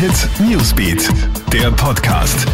Hit Newsbeat, der Podcast.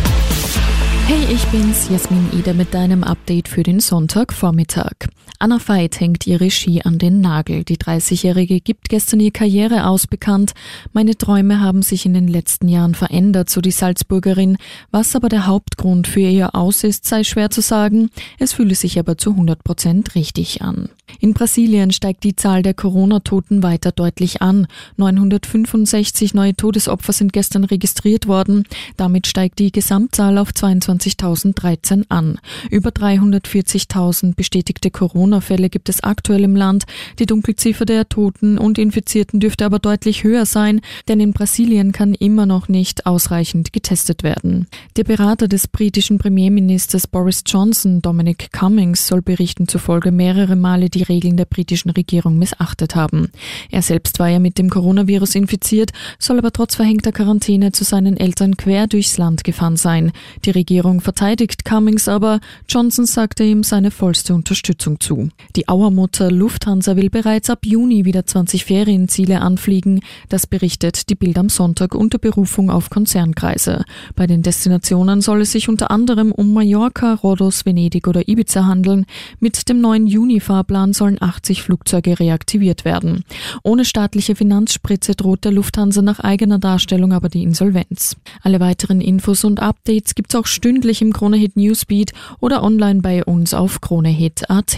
Hey, ich bin's, Jasmin Ida mit deinem Update für den Sonntagvormittag. Anna Veit hängt ihre Ski an den Nagel. Die 30-Jährige gibt gestern ihr Karriere aus bekannt. Meine Träume haben sich in den letzten Jahren verändert, so die Salzburgerin. Was aber der Hauptgrund für ihr Aus ist, sei schwer zu sagen. Es fühle sich aber zu 100 Prozent richtig an. In Brasilien steigt die Zahl der Corona-Toten weiter deutlich an. 965 neue Todesopfer sind gestern registriert worden. Damit steigt die Gesamtzahl auf 22.013 an. Über 340.000 bestätigte Corona-Fälle gibt es aktuell im Land. Die Dunkelziffer der Toten und Infizierten dürfte aber deutlich höher sein, denn in Brasilien kann immer noch nicht ausreichend getestet werden. Der Berater des britischen Premierministers Boris Johnson, Dominic Cummings, soll Berichten zufolge mehrere Male die Regeln der britischen Regierung missachtet haben. Er selbst war ja mit dem Coronavirus infiziert, soll aber trotz verhängter Quarantäne zu seinen Eltern quer durchs Land gefahren sein. Die Regierung verteidigt Cummings aber, Johnson sagte ihm seine vollste Unterstützung zu. Die Auermutter Lufthansa will bereits ab Juni wieder 20 Ferienziele anfliegen. Das berichtet die Bild am Sonntag unter Berufung auf Konzernkreise. Bei den Destinationen soll es sich unter anderem um Mallorca, Rhodos, Venedig oder Ibiza handeln. Mit dem neuen Juni-Fahrplan Jahren sollen 80 Flugzeuge reaktiviert werden. Ohne staatliche Finanzspritze droht der Lufthansa nach eigener Darstellung aber die Insolvenz. Alle weiteren Infos und Updates gibt's auch stündlich im Kronehit Newsbeat oder online bei uns auf kronehit.at.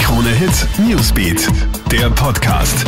Kronehit Newsbeat, der Podcast.